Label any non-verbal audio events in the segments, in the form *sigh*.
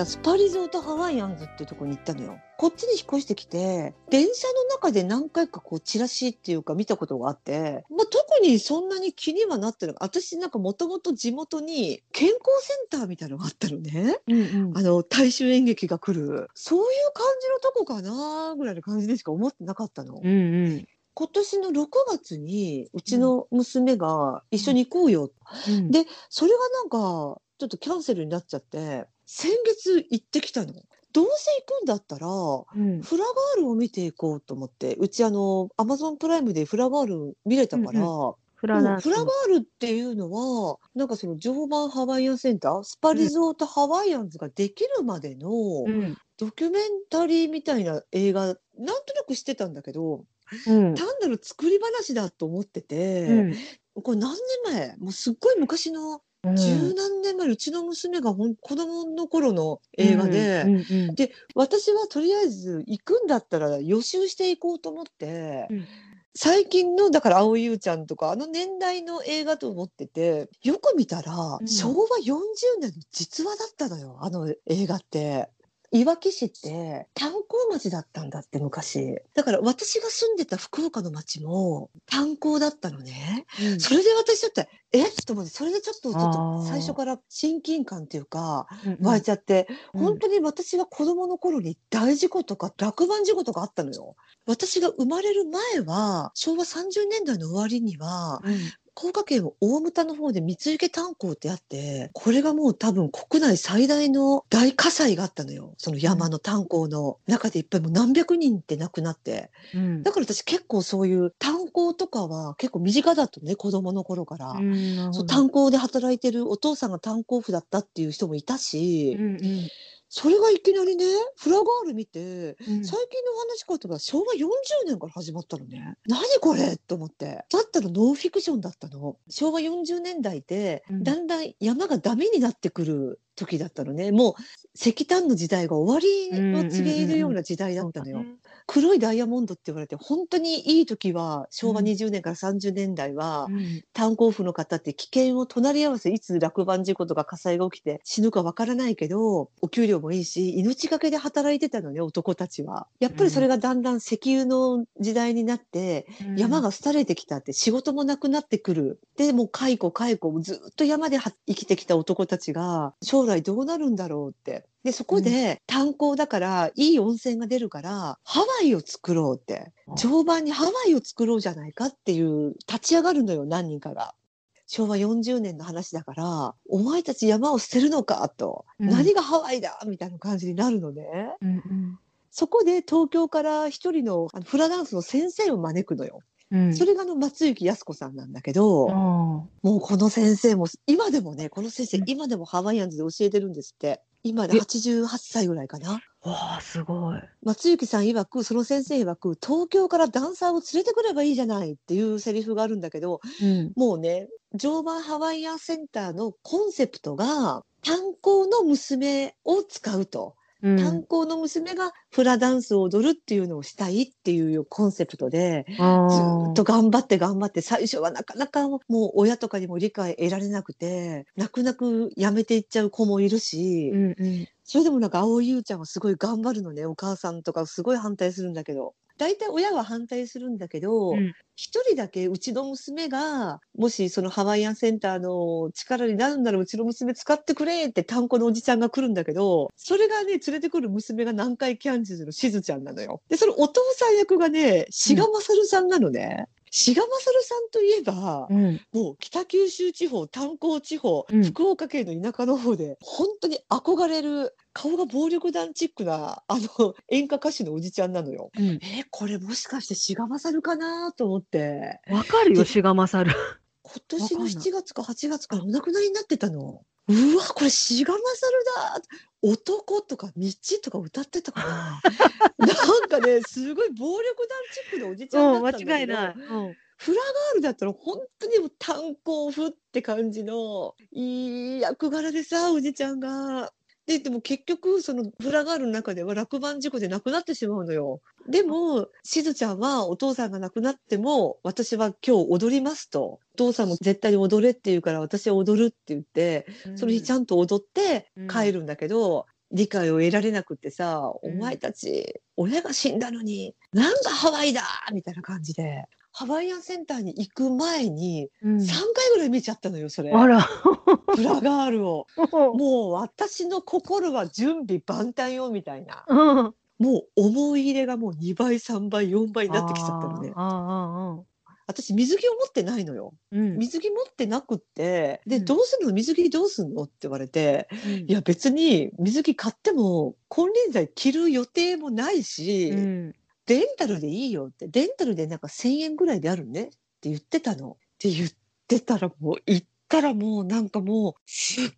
間スパリゾートハワイアンズっていうところに行ったのよ。こっちに引っ越してきて電車の中で何回かこうチラシっていうか見たことがあって、まあ、特にそんなに気にはなってる私なんかもともと地元に健康センターみたいなのがあったのね。うんうんあの大衆演劇が来るそういう感じのとこかなぐらいの感じでしか思ってなかったの。うんうん今年の6月にうちの娘が一緒に行こうよ、うんでそれがなんかちょっとキャンセルになっちゃって先月行ってきたの。どうせ行くんだったらうん。フラガールを見ていこうと思ってうちあのアマゾンプライムでフラガール見れたから、うんフうんフラガールっていうのはなんかその常磐ハワイアンセンタースパリゾートハワイアンズができるまでのうん。ドキュメンタリーみたいな映画なんとなくしてたんだけどうん。単なる作り話だと思ってて、うん。これ何年前？もうすっごい昔のうん十何年前、うちの娘がほん子供の頃の映画で、うんうんで私はとりあえず行くんだったら予習していこうと思って、うん。最近のだから蒼井優ちゃんとかあの年代の映画と思っててよく見たら、うん。昭和40年の実話だったのよあの映画って。いわき市って炭鉱町だったんだって昔。だから私が住んでた福岡の町も炭鉱だったのね。うん。それで私だってえ？っと思ってそれでちょっとちょっあとー。最初から親近感っていうかうん湧いちゃって、うん。本当に私が子供の頃に大事故とか落盤事故とかあったのよ。私が生まれる前は昭和30年代の終わりにはうん福岡県大牟田の方で三池炭鉱ってあってこれがもう多分国内最大の大火災があったのよ。その山の炭鉱の中でいっぱいもう何百人って亡くなって。うん。だから私結構そういう炭鉱とかは結構身近だったね子供の頃から。うんそう炭鉱で働いてるお父さんが炭鉱夫だったっていう人もいたし、うんうんそれがいきなりねフラガール見てうん。最近のお話かとか昭和40年から始まったのね。何これと思って。だったらノンフィクションだったの。昭和40年代でうん。だんだん山がダメになってくる時だったのね。もう石炭の時代が終わりを告げるような時代だったのよ、黒いダイヤモンドって言われて本当にいい時は昭和うん。20年から30年代は、うん。炭鉱夫の方って危険を隣り合わせいつ落盤事故とか火災が起きて死ぬかわからないけどお給料もいいし命がけで働いてたのね男たちは。やっぱりそれがだんだん石油の時代になって、うん。山が廃れてきたって仕事もなくなってくる。でもう解雇解雇ずっと山では生きてきた男たちが将来どうなるんだろうって。でそこで炭鉱だからいい温泉が出るからハワイを作ろうってあ常磐にハワイを作ろうじゃないかっていう立ち上がるのよ何人かが。昭和40年の話だからお前たち山を捨てるのかと、うん何がハワイだみたいな感じになるのね。うんうんそこで東京から一人のフラダンスの先生を招くのよ。うん。それがあの松雪靖子さんなんだけど、あもうこの先生も今でもねこの先生、うん。今でもハワイアンズで教えてるんですって。今でえ。88歳ぐらいかな。ーわあすごい。松雪さん曰くその先生曰く東京からダンサーを連れてくればいいじゃないっていうセリフがあるんだけどうん。もうね常磐ハワイアンセンターのコンセプトが炭鉱の娘を使うと。うん。炭鉱の娘がフラダンスを踊るっていうのをしたいっていうコンセプトであずっと頑張って頑張って最初はなかなかもう親とかにも理解得られなくて泣く泣くやめていっちゃう子もいるし、うんうん。それでもなんか蒼井優ちゃんはすごい頑張るのね。お母さんとかすごい反対するんだけど大体親は反対するんだけどうん一、人だけうちの娘がもしそのハワイアンセンターの力になるならうちの娘使ってくれって炭鉱のおじちゃんが来るんだけどそれがね連れてくる娘が南海キャンディーズの？しずちゃんなのよ。でそのお父さん役がね志賀勝さんなのね。志賀勝さんといえば、うん。もう北九州地方炭鉱地方、うん。福岡県の田舎の方で本当に憧れる顔が暴力団チックなあの演歌歌手のおじちゃんなのよ。うん。えこれもしかして志賀勝かなと思って。わかるよ志賀勝今年のわかんない。7月か8月からお亡くなりになってたの。うわこれ志賀勝だ男とか道とか歌ってたかな？*laughs* なんかねすごい暴力団チックなおじちゃんだったんだけど、間違いない。うん。フラガールだったら本当にもう炭鉱夫って感じのいい役柄でさおじちゃんが。ででも結局そのフラガールの中では落盤事故で亡くなってしまうのよ。でもしずちゃんはお父さんが亡くなっても私は今日踊りますと。お父さんも絶対に踊れって言うから私は踊るって言ってその日ちゃんと踊って帰るんだけど、理解を得られなくってさ、うんお前たち親が死んだのになんだハワイだみたいな感じでハワイアンセンターに行く前にうん。3回ぐらい見ちゃったのよそれ、あら。フラガールを。*laughs* もう私の心は準備万端よみたいな。うん。もう思い入れがもう2倍3倍4倍になってきちゃったのね。私水着を持ってないのよ。ーうん。水着持ってなくってで、うん。どうするの？水着どうすんの？って言われてうん。いや別に水着買っても金輪際着る予定もないし、うん。レンタルでいいよってレンタルでなんか1,000円ぐらいであるねって言ってたの。って言ってたらもう行ったらもうなんかもうすっ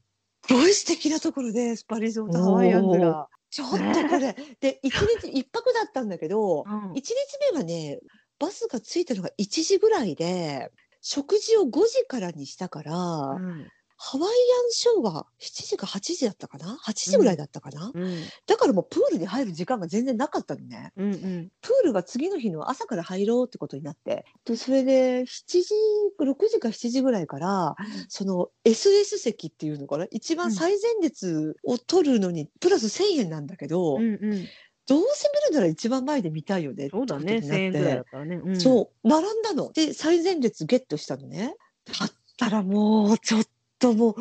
ごい素敵なところでスパリゾートハワイアンズが。ちょっとこれ *laughs* で一日一泊だったんだけどうん1日目はねバスが着いたのが1時ぐらいで食事を5時からにしたから、うんハワイアンショーが7時か8時だったかな？8時ぐらいだったかな、うん。だからもうプールに入る時間が全然なかったのね。うん。うん。プールが次の日の朝から入ろうってことになってとそれで7時6時か7時ぐらいからその SS 席っていうのかな？一番最前列を取るのにプラス1,000円なんだけど、うん。うん。どうせ見るなら一番前で見たいよねそうだね。ってこと1000円ぐらいだからね。うんそう並んだので最前列ゲットしたのねだったらもうちょっとも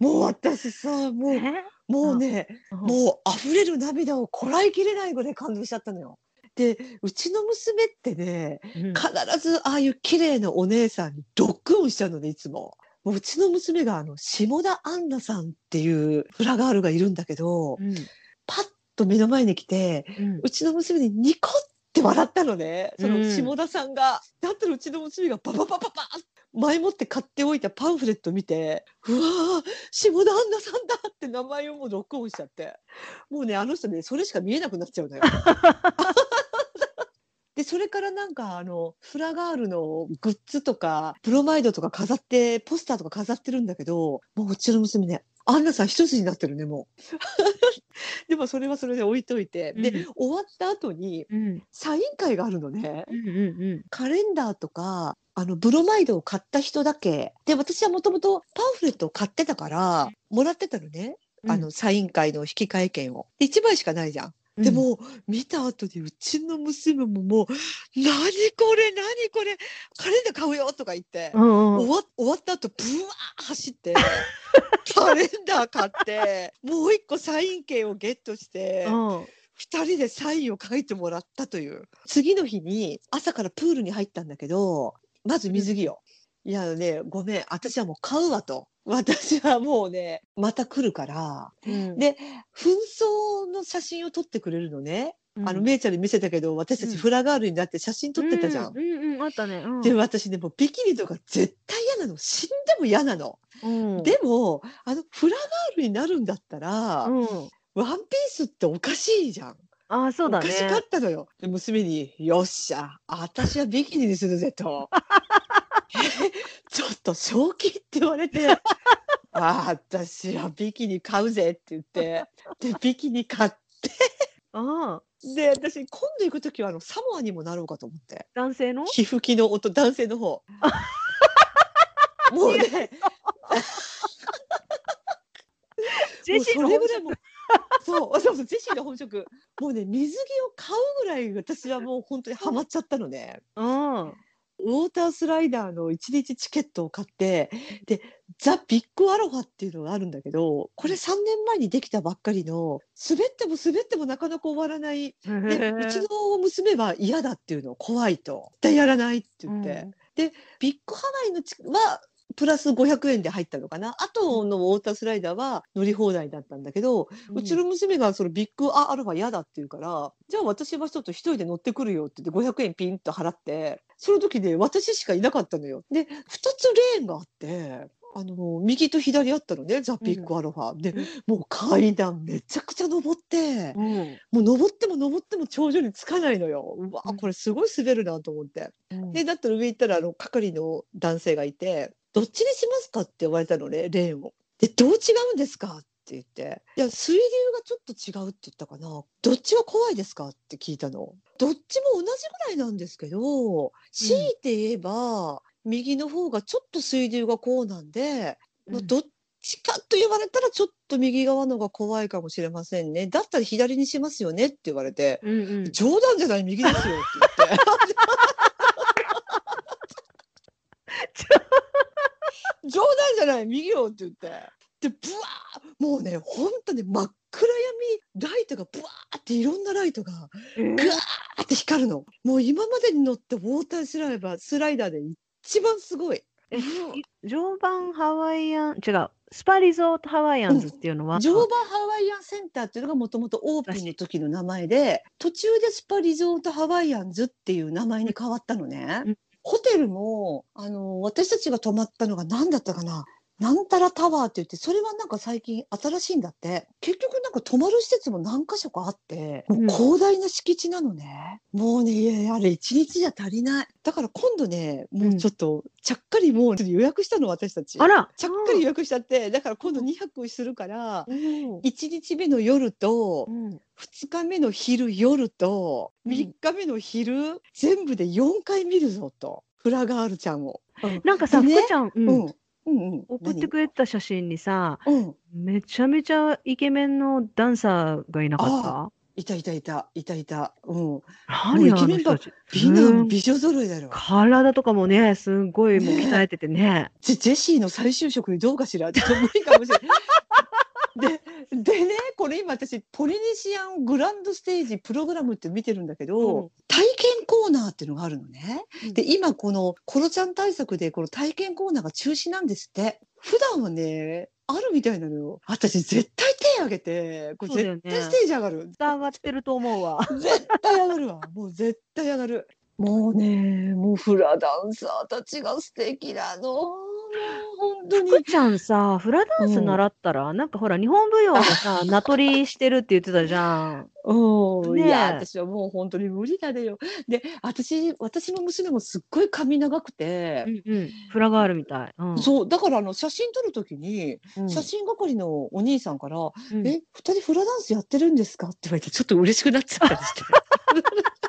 うもう私さもうえ？もうねうんもう溢れる涙をこらえきれないぐらい感動しちゃったのよ。でうちの娘ってねうん必ずああいう綺麗なお姉さんにロックオンしちゃうのねいつも。もううちの娘があの下田杏奈さんっていうフラガールがいるんだけどうんパッと目の前に来てうちの娘にニコって笑ったのねそうんの下田さんが。だったらうちの娘がパパパパパッ前もって買っておいたパンフレット見てうわー下田杏奈さんだって名前をもうロックオンしちゃってもうねあの人ねそれしか見えなくなっちゃうのよ。*laughs* でそれからなんかあのフラガールのグッズとかプロマイドとか飾ってポスターとか飾ってるんだけどもううちの娘ねアンナさん一つになってるねもう。*laughs* でもそれはそれで置いといて、でうん終わった後にうん。サイン会があるのね。うん。うん。カレンダーとかあのブロマイドを買った人だけで私はもともとパンフレットを買ってたからもらってたのね、うんあのサイン会の引換券をで1枚しかないじゃん。うん。で、も見た後にうちの娘ももう「何これ何これカレンダー買うよ」とか言って、うんうん。終わ終わった後ブワー走って *laughs* カレンダー買ってもう一個サイン券をゲットして。うん。2人でサインを書いてもらったという。次の日に朝からプールに入ったんだけどまず水着よ、いやねごめん私はもう買うわと *laughs* 私はもうねまた来るからうんで紛争の写真を撮ってくれるのね、あのうんめいちゃんに見せたけど私たうんちフラガールになって写真撮ってたじゃん。うんうんうんあったね。うんで私ねもうビキニとか絶対嫌なの死んでも嫌なの。うんでもあのフラガールになるんだったら、うん。ワンピースっておかしいじゃん。ああそうだね。おかしかったのよ。で娘に「よっしゃ私はビキニにするぜ」と「え *laughs* *laughs* ちょっと正気?」って言われて「*laughs* ああ私はビキニ買うぜ」って言ってでビキニ買っああて私今度行く時はあのサモアにもなろうかと思って男性の？皮膚機の音男性の方。*laughs* もうねジェシーのもうそうそうそうそうジェシーの本職もうね水着を買うぐらい私はもう本当にハマっちゃったのね。うん。ウォータースライダーの1日チケットを買ってでザ・ビッグアロハっていうのがあるんだけどこれ3年前にできたばっかりの滑っても滑ってもなかなか終わらないでうちの娘は嫌だっていうの怖いと。絶対やらないって言って、でビッグアロハのチはプラス500円で入ったのかな？あとのウォータースライダーは乗り放題だったんだけど、うちの娘がそのビッグアロハ嫌だって言うからじゃあ私はちょっと一人で乗ってくるよって言って500円ピンと払ってその時で私しかいなかったのよ。で2つレーンがあってあの右と左あったのねザ・ビッグアロハ、でうんもう階段めちゃくちゃ登ってうん。もう登っても登っても頂上につかないのよ。うわうんこれすごい滑るなと思って。うんでだったら上行ったらあの係の男性がいて「どっちにしますか?」って言われたのねレーンを。で「どう違うんですか?」って言って「いや水流がちょっと違う」って言ったかな「どっちが怖いですか?」って聞いたの。どっちも同じぐらいなんですけど強いて言えば、右の方がちょっと水流がこうなんで、まあうんどっちかと言われたらちょっと右側のが怖いかもしれませんね。だったら左にしますよねって言われて、うんうん。冗談じゃない右ですよって言って。*laughs* *laughs* *laughs* じゃない右よって言って。で、ブワーもうね、ほんとね、真っ暗闇、ライトがブワーっていろんなライトがえー？ぐわーって光るの。もう今までに乗ってウォータースライダースライダーで一番すごい。え常磐ハワイアン、違う、スパリゾートハワイアンズっていうのは、常磐ハワイアンセンターっていうのがもともとオープンの時の名前で途中でスパリゾートハワイアンズっていう名前に変わったのね。うんホテルもあの私たちが泊まったのが何だったかな？なんたらタワーって言ってそれはなんか最近新しいんだって。結局なんか泊まる施設も何箇所かあってもう広大な敷地なのね、もうねいやあれ一日じゃ足りない。だから今度ねもうちょっとちゃっかりもう予約したの私たち。あら、ちゃっかり予約しちゃってだから今度2泊するからうん。1日目の夜とうん。2日目の昼夜とうん。3日目の昼、全部で4回見るぞと。フラガールちゃんを。なんかさ、でね福ちゃん、うん。うんうんうん、送ってくれた写真にさ、何？うん、めちゃめちゃイケメンのダンサーがいなかった？いたいたいたいたいた。うん、何あもうイケメンばの人たち。美うん男美女揃いだろ。体とかもね、すごいもうね鍛えててね。ジェジェシーの再就職にどうかしら？ちょっと無理かもしれない。ででねこれ今私ポリネシアングランドステージプログラムって見てるんだけど、うん体験コーナーっていうのがあるのね。うんで今このコロちゃん対策でこの体験コーナーが中止なんですって。普段はねあるみたいなのよ。私絶対手挙げてこれ絶対ステージ上がる。上がってると思うわ。絶対上がるわ。もう絶対上がる。もうね、もうフラダンサーたちが素敵なの。本当に。福ちゃんさ、フラダンス習ったら、なんかほら、日本舞踊でさ、*laughs* 名取りしてるって言ってたじゃん。うん、ねえいや、私はもう本当に無理だねよ。で、私、私の娘もすっごい髪長くて、うんうん。フラガールみたい。うん。そう、だからあの写真撮るときに、うん写真係のお兄さんから、うんえ、二人フラダンスやってるんですか？って言われて、ちょっと嬉しくなっちゃったりして。*laughs*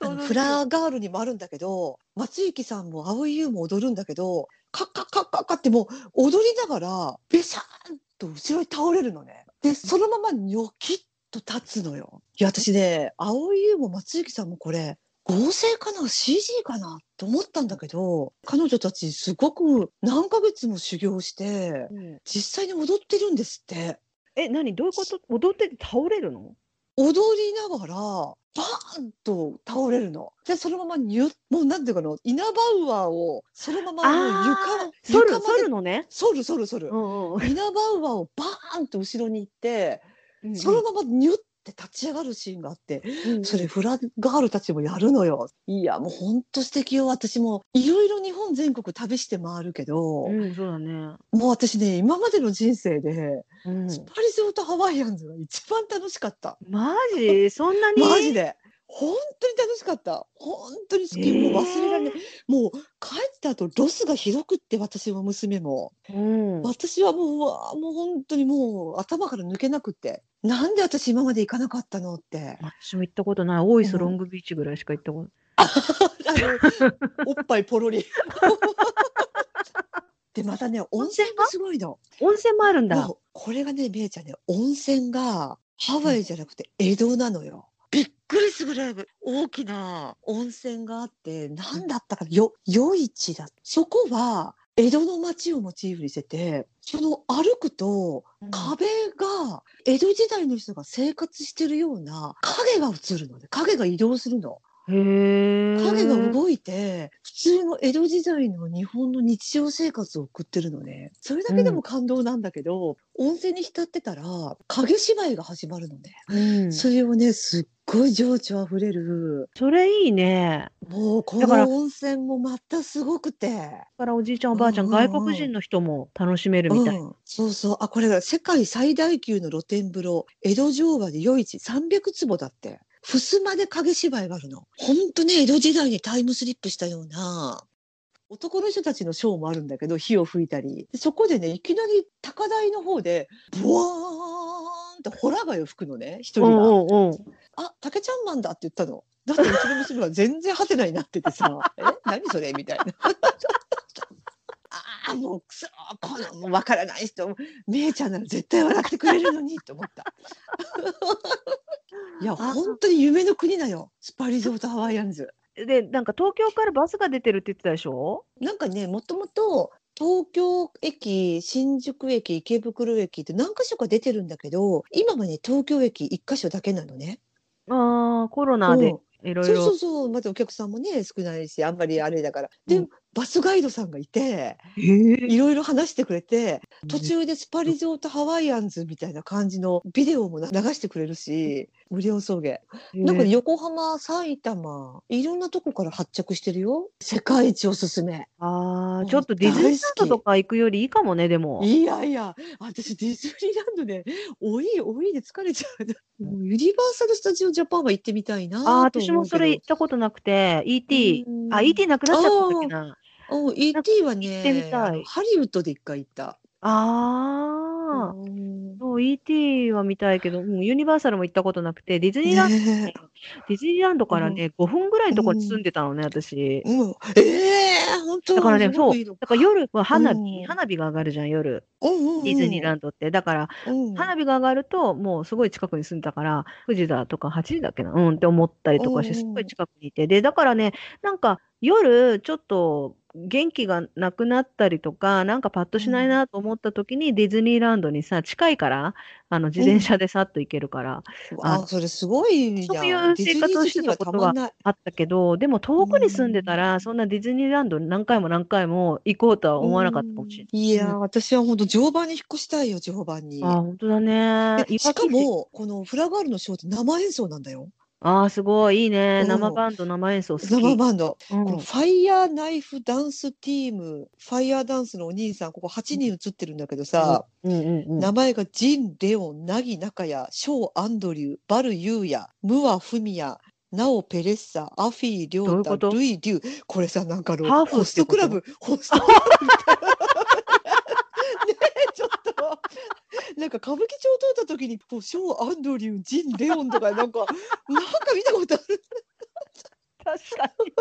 フラガールにもあるんだけど松雪さんも蒼井優も踊るんだけどカッカッカッカッカッってもう踊りながらベシャーンと後ろに倒れるのね。でそのままニョキッと立つのよ。いや私ね蒼井優も松雪さんもこれ合成かな CG かなと思ったんだけど彼女たちすごく何ヶ月も修行してうん実際に踊ってるんですって。え、何どういうこと踊ってて倒れるの踊りながらバーンと倒れるの。でそのままニュッもうなんていうかなイナバウアーをそのままもう床床まで反るのね。反る反る反る。んうんイナバウアーをバーンと後ろに行って、うん。そのままニュッて立ち上がるシーンがあって、うんそれフラガールたちもやるのよ。いやもうほんと素敵よ私もいろいろ日本全国旅して回るけど、うん、そうだね。もう私ね今までの人生で、うんスパリゾートハワイアンズが一番楽しかった。マジ？*laughs* そんなに？マジで。本当に楽しかった。本当に好き。もう忘れられない。もう帰った後ロスがひどくって私も娘も。うん。私はもううわもう本当にもう頭から抜けなくって。なんで私今まで行かなかったのって。私も行ったことない。大磯ロングビーチぐらいしか行ったことあのおっぱいポロリ。でまたね温泉がすごいの。温泉もあるんだ。これがねめいちゃんね温泉がハワイじゃなくて江戸なのよ。びっくりするぐらい大きな温泉があって何だったかなよ夜市だそこは江戸の町をモチーフにしててその歩くと壁が江戸時代の人が生活してるような影が映るので影が移動するの。影が動いて普通の江戸時代の日本の日常生活を送ってるのね。それだけでも感動なんだけど、温泉に浸ってたら影芝居が始まるのね、うん。それをねすっごい情緒あふれる。それいいね。もうこの温泉もまたすごくて。だからおじいちゃんおばあちゃん、うんうんうん。外国人の人も楽しめるみたい。うん、そうそう。あこれが世界最大級の露天風呂江戸城和で夜市300坪だって襖で影芝居があるのほんとね江戸時代にタイムスリップしたような男の人たちのショーもあるんだけど火を吹いたりでそこでねいきなり高台の方でブワーンってホラ貝を吹くのね一人が。うんうんうん。あ、竹ちゃんマンだって言ったの。だってうちの娘は全然ハテナになっててさ、*laughs* え、何それ？みたいな。*laughs* ああ、もうくそこのもう分からない人めいちゃんなら絶対笑ってくれるのにと思った。いやあ本当に夢の国だよスパリゾートハワイアンズ。*laughs* で、なんか東京からバスが出てるって言ってたでしょ？なんかねもともと東京駅新宿駅池袋駅って何箇所か出てるんだけど今はね東京駅1箇所だけなのね。ああ、コロナでいろいろ。そうそうまたお客さんもね少ないしあんまりあれだから。で、うんバスガイドさんがいてえ。ーいろいろ話してくれて途中でスパリゾートハワイアンズみたいな感じのビデオもな流してくれるし無料送迎。なんかね横浜埼玉いろんなとこから発着してるよ。世界一おすすめ。ああ、うんちょっとディズニーランドとか行くよりいいかもね、でも。いやいや私ディズニーランド *laughs* でおいおいで疲れちゃう。もうユニバーサル・スタジオ・ジャパンは行ってみたいなああ、と私もそれ行ったことなくて、ET う、ん。あ、ET なくなっちゃったんだっけな。うん ET はねハリウッドで一回行った。ああ、うん。そう ET は見たいけど、*laughs* うんユニバーサルも行ったことなくて、ディズニーランド、ね。ディズニーランドからね、5分ぐらいのところに住んでたのね、私。うん、ええ本当？だからね、そう、だから夜は花火、うん。花火が上がるじゃん、夜。うんうんうん。ディズニーランドって。だから、うん。花火が上がると、もうすごい近くに住んでたから、9時だとか8時だっけな、うんって思ったりとかして、うんすごい近くにいて。で、だからね、なんか夜、ちょっと元気がなくなったりとか、なんかパッとしないなと思った時に、ディズニーランドにさ、近いから、あの、自転車でさっと行けるから、あ、それすごいじゃん。そういう生活をしてたことはあったけど、でも遠くに住んでたら、そんなディズニーランドに何回も何回も行こうとは思わなかったかもしれない。いやー、私は本当常磐に引っ越したいよ、常磐に。あ、本当だね。でしかも、このフラガールのショーって生演奏なんだよ。ああ、すごい、いいね。うん生バンド、生演奏好き。生バンド。うんこのファイヤーナイフダンスティーム、ファイヤーダンスのお兄さん、ここ8人映ってるんだけどさ、うんうんうん。名前がジン・レオン、ナギ・ナカヤ、ショー・アンドリュー、バル・ユーヤ、ムア・フミヤ、ナオ・ペレッサ、アフィー・リョータ、どういうこと？ルイ・デュー。これさ、なんかあのハーフホストクラブ、ホストクラブみたいな。*laughs* ねえ、ちょっと。なんか歌舞伎町通った時に、こうショー・アンドリュー、ジン・レオンとか、なんか、*laughs* なんか見たことある。確かに。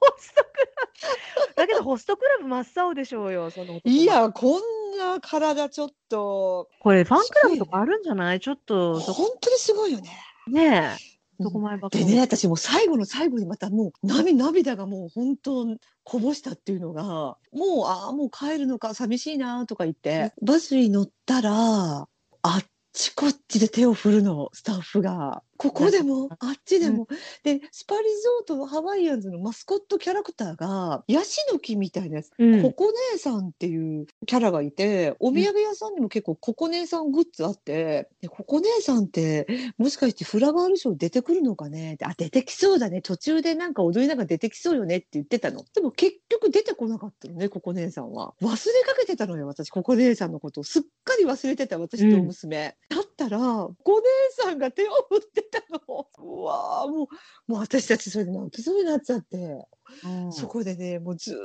ホストクラブ。だけど、ホストクラブ真っ青でしょうよ、その男いや、こんな体ちょっと、これ、ファンクラブとかあるんじゃない？ちょっと、そ本当にすごいよね。ねえ。そこ前ばっかり。でね、私もう最後の最後にまたもう涙涙がもう本当こぼしたっていうのが、もう、ああ、もう帰るのか寂しいなとか言って、バスに乗ったら、あっちこっちで手を振るの、スタッフが。ここでも、*laughs* あっちでも？で、スパリゾートのハワイアンズのマスコットキャラクターが、ヤシの木みたいなやつ。うんココ姉さんっていうキャラがいて、お土産屋さんにも結構ココ姉さんグッズあって、でココ姉さんってもしかしてフラガールショー出てくるのかね？ってあ、出てきそうだね。途中でなんか踊りながら出てきそうよねって言ってたの。でも結局出てこなかったのね、ココ姉さんは。忘れかけてたのよ、私、ココ姉さんのことを。すっかり忘れてた、私とお娘。だったら、ココ姉さんが手を振ってたの。うわーもう、もう私たちそれで泣きそうになっちゃって。うんそこでね、もうずーっ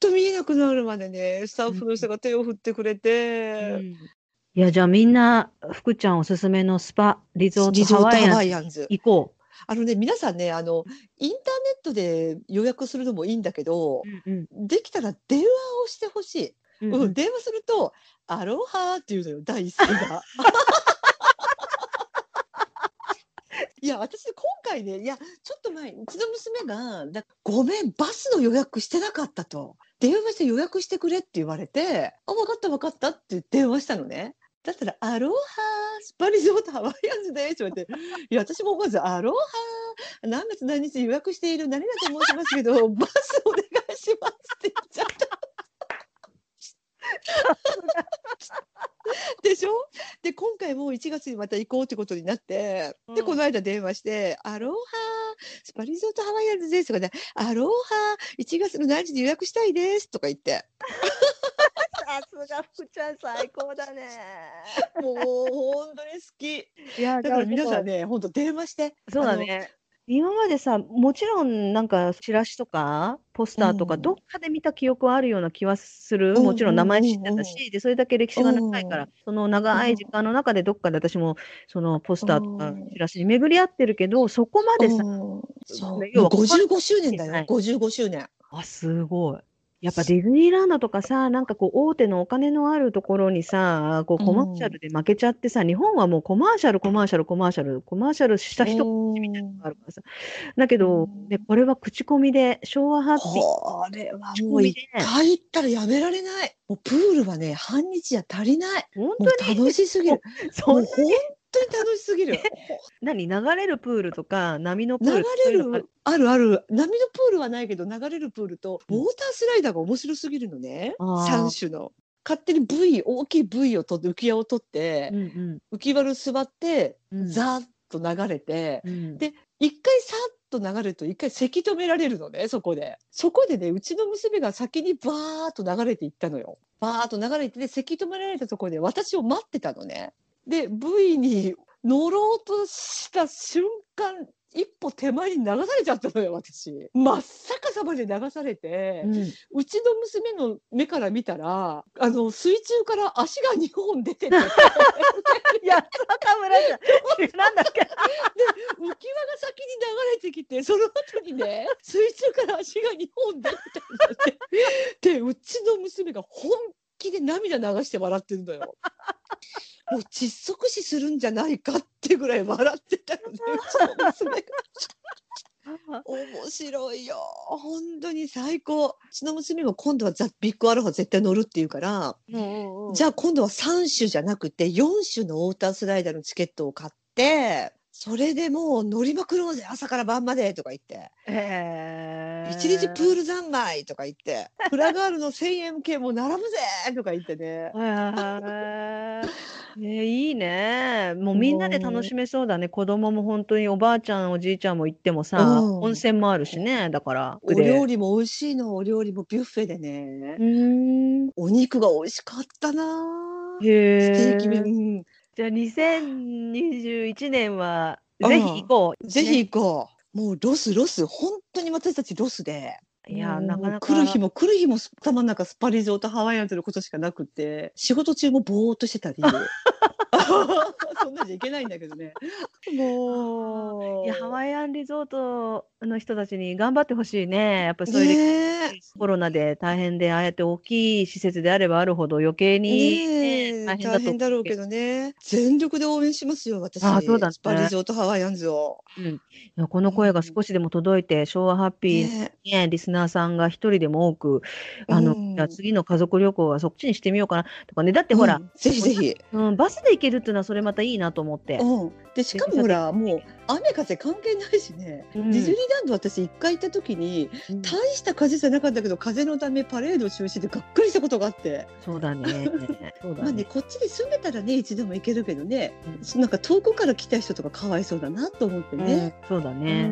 と見えなくなるまでね、スタッフの人が手を振ってくれて、うんいや、じゃあみんな、福ちゃんおすすめのスパ、リゾートハハワイアンズ。行こあのね、皆さんね、あの、インターネットで予約するのもいいんだけどう。、うんできたら電話をしてほしい。うんうん、電話すると、アロハーっていうのよ、第一声が。いや、私、今回ね、いや、ちょっと前、うちの娘が、だごめん、バスの予約してなかったと。電話して予約してくれって言われて、あ、分かった分かったって電話したのね。だったら、アロハー、スパリゾートハワイアンズですって言われて、いや、私も思わず、アロハー、何月何日予約している何々と申しますけど、バスお願いしますって言っちゃった。*laughs* でしょ？で今回も1月にまた行こうってことになって、でうんこの間電話して「アロハスパリゾートハワイアンズです」とかで「アロハ1月の何時に予約したいです」とか言って *laughs* さすが福ちゃん最高だね。*laughs* もう本当に好きいや、だから皆さんね。ね本当電話してそうだね。今までさ、もちろんなんかチラシとかポスターとかうん。どっかで見た記憶はあるような気はする。うんもちろん名前知ってうんうんたし、で、それだけ歴史が長いから、その長い時間の中でどっかで私もそのポスターとかうん。チラシに巡り合ってるけど、そこまでさ、うん。そう。ね要はもう55周年だよ。はい。55周年。あ、すごい。やっぱディズニーランドとかさ、なんかこう大手のお金のあるところにさ、こうコマーシャルで負けちゃってさ、日本はもうコマーシャル、コマーシャル、コマーシャル、コマーシャルした人みたいなのがあるからさ。だけど、ね、これは口コミで、昭和ハッピー。これはもう一回行ったらやめられない。もうプールはね、半日じゃ足りない。本当に？楽しすぎる。*laughs* そん当に楽しすぎる。何？流れるプールとか波のプール流れるある？ある波のプールはないけど流れるプールとウォータースライダーが面白すぎるのね、うん、3種の。勝手に部位大きい部位を取って浮き輪を取って、うんうん、浮き輪に座って、うん、ザーッと流れて、うん、で一回さっと流れると一回せき止められるのねそこで。そこでねうちの娘が先にバーッと流れていったのよ。バーッと流れてでせき止められたところで私を待ってたのねで V に乗ろうとした瞬間一歩手前に流されちゃったのよ私。真っ逆さまで流されて、うん、うちの娘の目から見たらあの水中から足が2本出てて。*laughs* っけ？で浮き輪が先に流れてきてその後にね水中から足が2本出てたでうちの娘が本気で涙流して笑ってるのよ。もう窒息死するんじゃないかってぐらい笑ってたよね *laughs* うちの娘が。面白いよ本当に最高うちの娘も今度はザ・ビッグアロハ絶対乗るって言うから、うんうん、じゃあ今度は3種じゃなくて4種のウォータースライダーのチケットを買ってそれでもう乗りまくろうぜ朝から晩までとか言って。一日プール三昧とか言って、フラガールの1000円系も並ぶぜとか言ってね。えいいね。もうみんなで楽しめそうだね。子供も本当におばあちゃん、おじいちゃんも行ってもさ、うん温泉もあるしね。だから。お料理も美味しいの、お料理もビュッフェでね。うん。お肉が美味しかったな。へステーキ麺。じゃあ2021年はぜひ行こう。ぜひ行こう。もうロスロス本当に私たちロスで。いやなかなか来る日も来る日も頭の中スパリゾートハワイアンズのことしかなくて仕事中もぼーっとしてたり *laughs* *laughs* そんなんじゃいけないんだけどね。もう。いや、ハワイアンリゾートの人たちに頑張ってほしいね。やっぱそういう、ね、コロナで大変で、ああやって大きい施設であればあるほど余計に、ね、大変だ大変だろうけどね。全力で応援しますよ、私。あそうだ、ね、リゾートハワイアンズを。うん、この声が少しでも届いて、昭和ハッピー、ね、ね、リスナーさんが一人でも多く、あの、うん、次の家族旅行はそっちにしてみようかなとかね。だってほら、うん、ぜひぜひ。うん、バスで行けるっていうのはそれまたいいなと思って。うん、でしかもほらもう雨風関係ないしね、うん、ディズニーランド私一回行った時に、うん、大した風じゃなかったけど風のためパレード中止でがっくりしたことがあって。そうだね。まあねこっちに住んでたらねいつでも行けるけどね、うん、なんか遠くから来た人とかかわいそうだなと思ってね、そうだね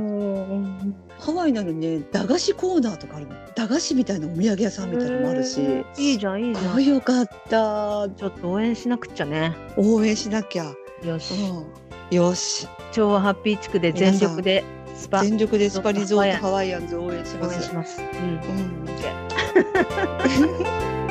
ハワイなのにね駄菓子コーナーとかあるの。駄菓子みたいなお土産屋さんみたいなのもあるし。いいじゃんいいじゃん。よかった。ちょっと応援しなくちゃね。応援しなきゃ。よし、うん、よし。調和ハッピー地区で全力でスパ全力でスパリゾートハワイアンズ応援します。応援します。うん。うん *laughs*